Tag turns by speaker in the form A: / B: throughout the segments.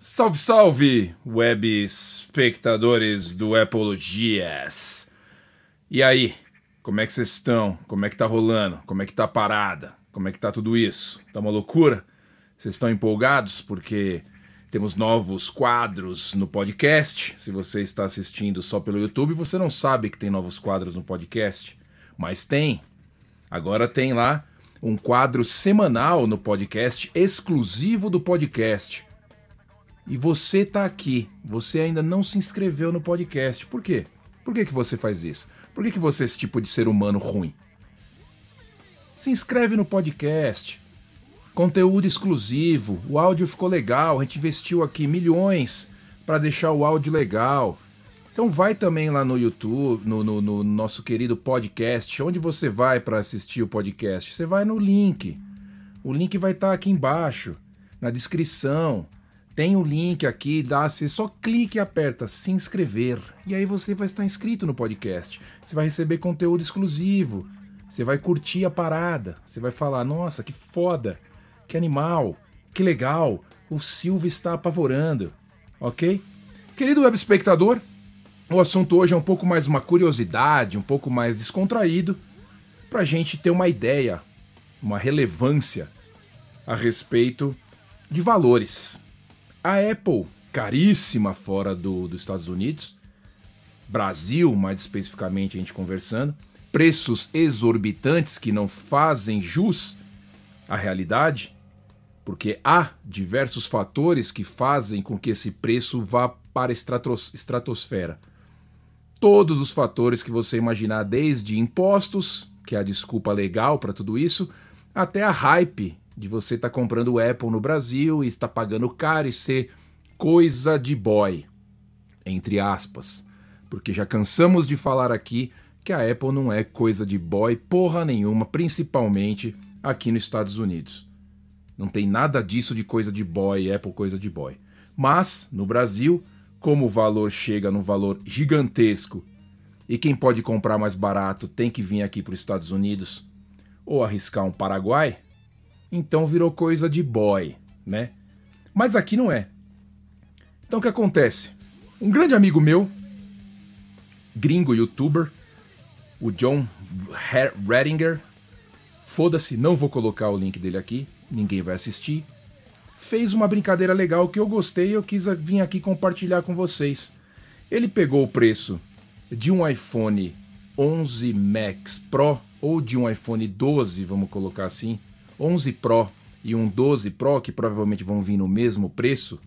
A: Salve, salve, web espectadores do Apologias. E aí, como é que vocês estão? Como é que tá rolando? Como é que tá a parada? Como é que tá tudo isso? Tá uma loucura? Vocês estão empolgados porque temos novos quadros no podcast. Se você está assistindo só pelo YouTube, você não sabe que tem novos quadros no podcast, mas tem. Agora tem lá um quadro semanal no podcast, exclusivo do podcast e você está aqui, você ainda não se inscreveu no podcast. Por quê? Por que, que você faz isso? Por que, que você é esse tipo de ser humano ruim? Se inscreve no podcast. Conteúdo exclusivo, o áudio ficou legal, a gente investiu aqui milhões para deixar o áudio legal. Então vai também lá no YouTube, no, no, no nosso querido podcast. Onde você vai para assistir o podcast? Você vai no link. O link vai estar tá aqui embaixo, na descrição. Tem o um link aqui, dá, você só clique e aperta se inscrever. E aí você vai estar inscrito no podcast. Você vai receber conteúdo exclusivo. Você vai curtir a parada. Você vai falar: "Nossa, que foda! Que animal! Que legal! O Silvio está apavorando". OK? Querido web espectador, o assunto hoje é um pouco mais uma curiosidade, um pouco mais descontraído, para a gente ter uma ideia, uma relevância a respeito de valores. A Apple, caríssima fora do, dos Estados Unidos, Brasil, mais especificamente, a gente conversando, preços exorbitantes que não fazem jus à realidade, porque há diversos fatores que fazem com que esse preço vá para a estratos estratosfera. Todos os fatores que você imaginar, desde impostos, que é a desculpa legal para tudo isso, até a hype de você estar tá comprando o Apple no Brasil e estar pagando caro e ser coisa de boy, entre aspas. Porque já cansamos de falar aqui que a Apple não é coisa de boy porra nenhuma, principalmente aqui nos Estados Unidos. Não tem nada disso de coisa de boy, Apple coisa de boy. Mas, no Brasil, como o valor chega num valor gigantesco e quem pode comprar mais barato tem que vir aqui para os Estados Unidos ou arriscar um Paraguai, então virou coisa de boy, né? Mas aqui não é. Então o que acontece? Um grande amigo meu, gringo youtuber, o John Redinger, foda-se, não vou colocar o link dele aqui, ninguém vai assistir. Fez uma brincadeira legal que eu gostei e eu quis vir aqui compartilhar com vocês. Ele pegou o preço de um iPhone 11 Max Pro ou de um iPhone 12, vamos colocar assim, 11 Pro e um 12 Pro, que provavelmente vão vir no mesmo preço,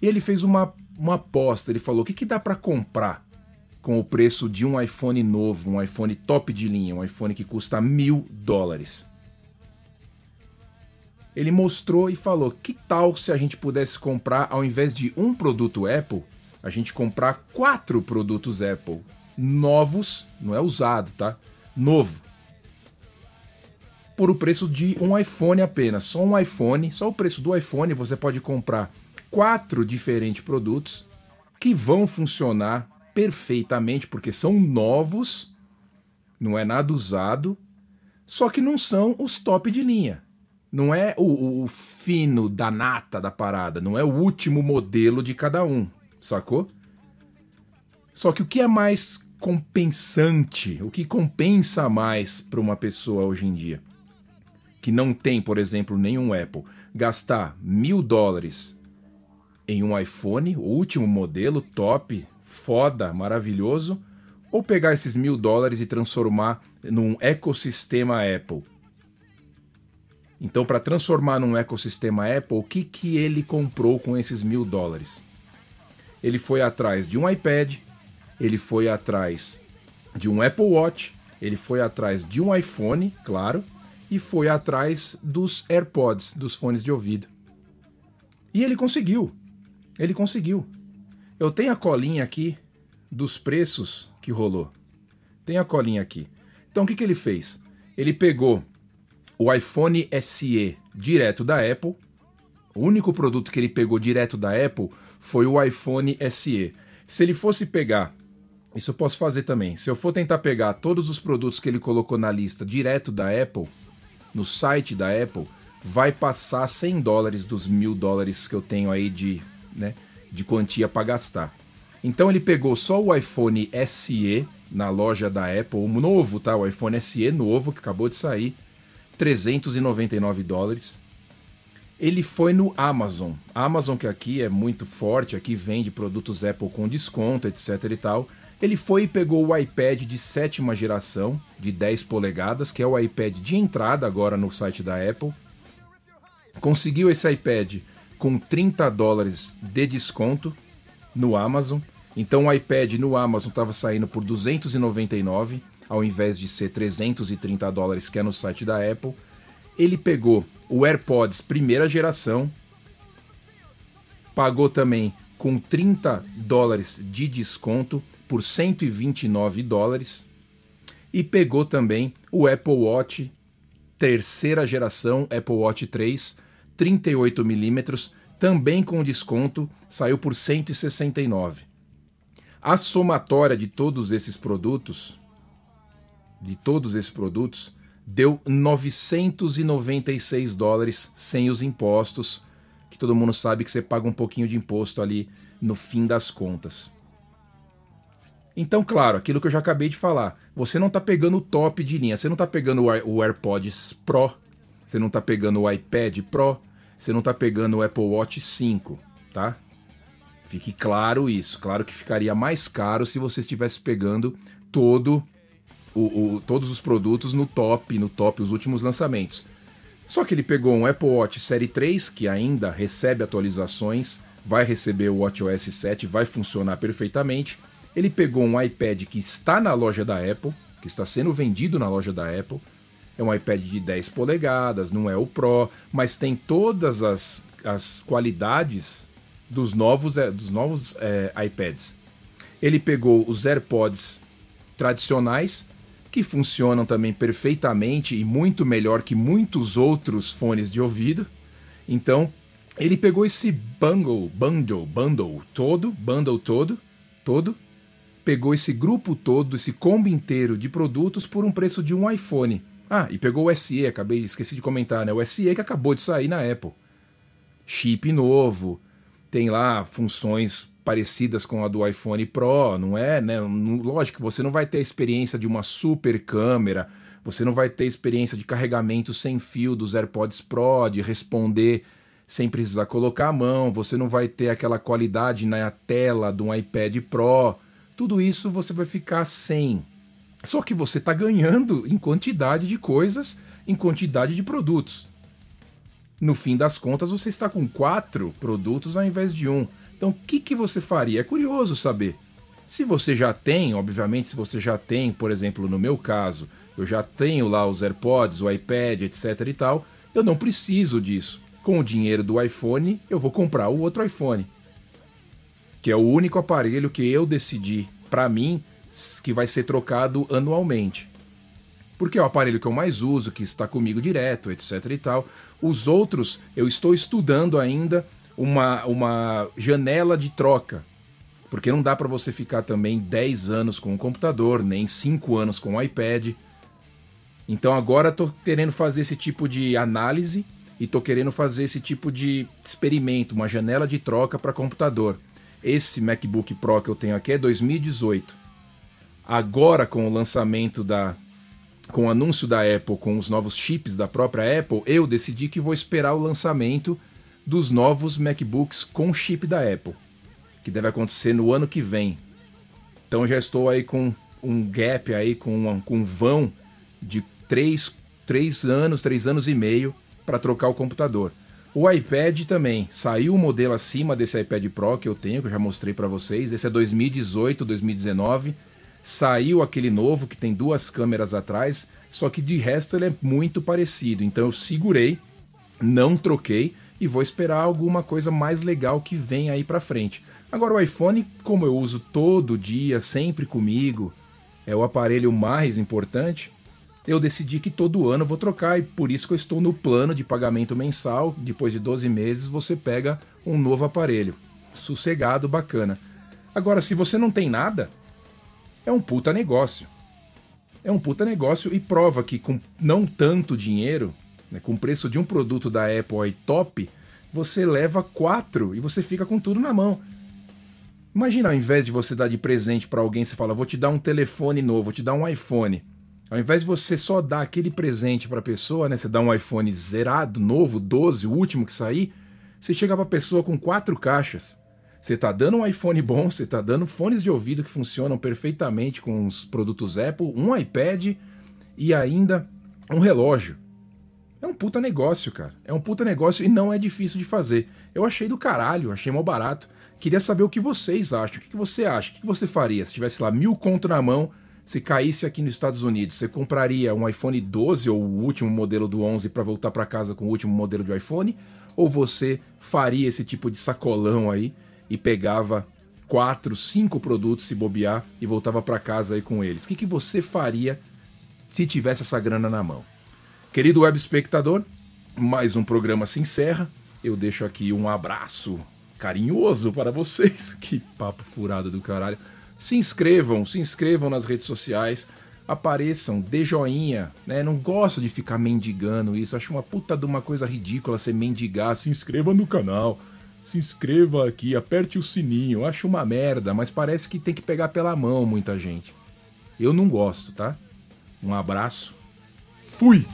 A: e ele fez uma, uma aposta. Ele falou: o que, que dá para comprar com o preço de um iPhone novo, um iPhone top de linha, um iPhone que custa mil dólares? Ele mostrou e falou: que tal se a gente pudesse comprar, ao invés de um produto Apple, a gente comprar quatro produtos Apple novos, não é usado, tá? Novo por o preço de um iPhone apenas. Só um iPhone, só o preço do iPhone você pode comprar quatro diferentes produtos que vão funcionar perfeitamente porque são novos, não é nada usado, só que não são os top de linha. Não é o, o fino da nata da parada, não é o último modelo de cada um, sacou? Só que o que é mais compensante, o que compensa mais para uma pessoa hoje em dia? Que não tem, por exemplo, nenhum Apple, gastar mil dólares em um iPhone, o último modelo, top, foda, maravilhoso, ou pegar esses mil dólares e transformar num ecossistema Apple. Então, para transformar num ecossistema Apple, o que, que ele comprou com esses mil dólares? Ele foi atrás de um iPad, ele foi atrás de um Apple Watch, ele foi atrás de um iPhone, claro, e foi atrás dos AirPods, dos fones de ouvido. E ele conseguiu. Ele conseguiu. Eu tenho a colinha aqui dos preços que rolou. Tem a colinha aqui. Então o que, que ele fez? Ele pegou o iPhone SE direto da Apple. O único produto que ele pegou direto da Apple foi o iPhone SE. Se ele fosse pegar, isso eu posso fazer também. Se eu for tentar pegar todos os produtos que ele colocou na lista direto da Apple, no site da Apple, vai passar 100 dólares dos mil dólares que eu tenho aí de, né, de quantia para gastar. Então ele pegou só o iPhone SE na loja da Apple, o novo, tá? O iPhone SE novo que acabou de sair, 399 dólares. Ele foi no Amazon. Amazon que aqui é muito forte, aqui vende produtos Apple com desconto, etc e tal. Ele foi e pegou o iPad de sétima geração, de 10 polegadas, que é o iPad de entrada agora no site da Apple. Conseguiu esse iPad com 30 dólares de desconto no Amazon. Então o iPad no Amazon estava saindo por 299, ao invés de ser 330 dólares que é no site da Apple. Ele pegou o AirPods primeira geração, pagou também com 30 dólares de desconto por 129 dólares e pegou também o Apple Watch terceira geração, Apple Watch 3, 38 milímetros, também com desconto, saiu por 169. A somatória de todos esses produtos, de todos esses produtos, deu 996 dólares sem os impostos, que todo mundo sabe que você paga um pouquinho de imposto ali no fim das contas. Então, claro, aquilo que eu já acabei de falar, você não está pegando o top de linha, você não está pegando o AirPods Pro, você não está pegando o iPad Pro, você não está pegando o Apple Watch 5, tá? Fique claro isso. Claro que ficaria mais caro se você estivesse pegando todo o, o, todos os produtos no top, no top, os últimos lançamentos. Só que ele pegou um Apple Watch Série 3, que ainda recebe atualizações, vai receber o WatchOS 7, vai funcionar perfeitamente. Ele pegou um iPad que está na loja da Apple, que está sendo vendido na loja da Apple. É um iPad de 10 polegadas, não é o Pro, mas tem todas as, as qualidades dos novos, é, dos novos é, iPads. Ele pegou os AirPods tradicionais, que funcionam também perfeitamente e muito melhor que muitos outros fones de ouvido. Então, ele pegou esse bundle, bundle, bundle todo, bundle todo, todo, pegou esse grupo todo, esse combo inteiro de produtos por um preço de um iPhone. Ah, e pegou o SE, acabei, esqueci de comentar, né? O SE que acabou de sair na Apple. Chip novo, tem lá funções parecidas com a do iPhone Pro, não é, né? Lógico, você não vai ter a experiência de uma super câmera, você não vai ter experiência de carregamento sem fio dos AirPods Pro, de responder sem precisar colocar a mão, você não vai ter aquela qualidade na tela de um iPad Pro. Tudo isso você vai ficar sem. Só que você está ganhando em quantidade de coisas, em quantidade de produtos. No fim das contas, você está com quatro produtos ao invés de um. Então, o que, que você faria? É curioso saber. Se você já tem, obviamente, se você já tem, por exemplo, no meu caso, eu já tenho lá os AirPods, o iPad, etc e tal, eu não preciso disso. Com o dinheiro do iPhone, eu vou comprar o outro iPhone, que é o único aparelho que eu decidi, para mim, que vai ser trocado anualmente. Porque é o aparelho que eu mais uso, que está comigo direto, etc e tal. Os outros eu estou estudando ainda uma, uma janela de troca. Porque não dá para você ficar também 10 anos com o computador, nem 5 anos com o iPad. Então agora estou querendo fazer esse tipo de análise e estou querendo fazer esse tipo de experimento, uma janela de troca para computador. Esse MacBook Pro que eu tenho aqui é 2018. Agora com o lançamento da com o anúncio da Apple com os novos chips da própria Apple, eu decidi que vou esperar o lançamento dos novos MacBooks com chip da Apple, que deve acontecer no ano que vem. Então já estou aí com um gap aí, com, uma, com um vão de 3, 3 anos, 3 anos e meio para trocar o computador. O iPad também, saiu um modelo acima desse iPad Pro que eu tenho, que eu já mostrei para vocês. Esse é 2018, 2019. Saiu aquele novo que tem duas câmeras atrás, só que de resto ele é muito parecido. Então eu segurei, não troquei e vou esperar alguma coisa mais legal que venha aí para frente. Agora o iPhone, como eu uso todo dia, sempre comigo, é o aparelho mais importante, eu decidi que todo ano vou trocar e por isso que eu estou no plano de pagamento mensal. Depois de 12 meses você pega um novo aparelho. Sossegado, bacana. Agora, se você não tem nada, é um puta negócio. É um puta negócio e prova que com não tanto dinheiro né, com o preço de um produto da Apple aí top, você leva quatro e você fica com tudo na mão. Imagina, ao invés de você dar de presente para alguém, você fala, vou te dar um telefone novo, vou te dar um iPhone. Ao invés de você só dar aquele presente para a pessoa, né, você dá um iPhone zerado, novo, 12, o último que sair, você chega para a pessoa com quatro caixas. Você está dando um iPhone bom, você está dando fones de ouvido que funcionam perfeitamente com os produtos Apple, um iPad e ainda um relógio. É um puta negócio, cara. É um puta negócio e não é difícil de fazer. Eu achei do caralho, achei mal barato. Queria saber o que vocês acham. O que você acha? O que você faria se tivesse lá mil conto na mão, se caísse aqui nos Estados Unidos? Você compraria um iPhone 12 ou o último modelo do 11 para voltar para casa com o último modelo de iPhone? Ou você faria esse tipo de sacolão aí e pegava quatro, cinco produtos se bobear e voltava para casa aí com eles. O que, que você faria se tivesse essa grana na mão? Querido web espectador, mais um programa se encerra. Eu deixo aqui um abraço carinhoso para vocês. Que papo furado do caralho. Se inscrevam, se inscrevam nas redes sociais, apareçam, dê joinha, né? Não gosto de ficar mendigando isso, acho uma puta de uma coisa ridícula você mendigar, se inscreva no canal se inscreva aqui, aperte o sininho. Eu acho uma merda, mas parece que tem que pegar pela mão muita gente. Eu não gosto, tá? Um abraço. Fui!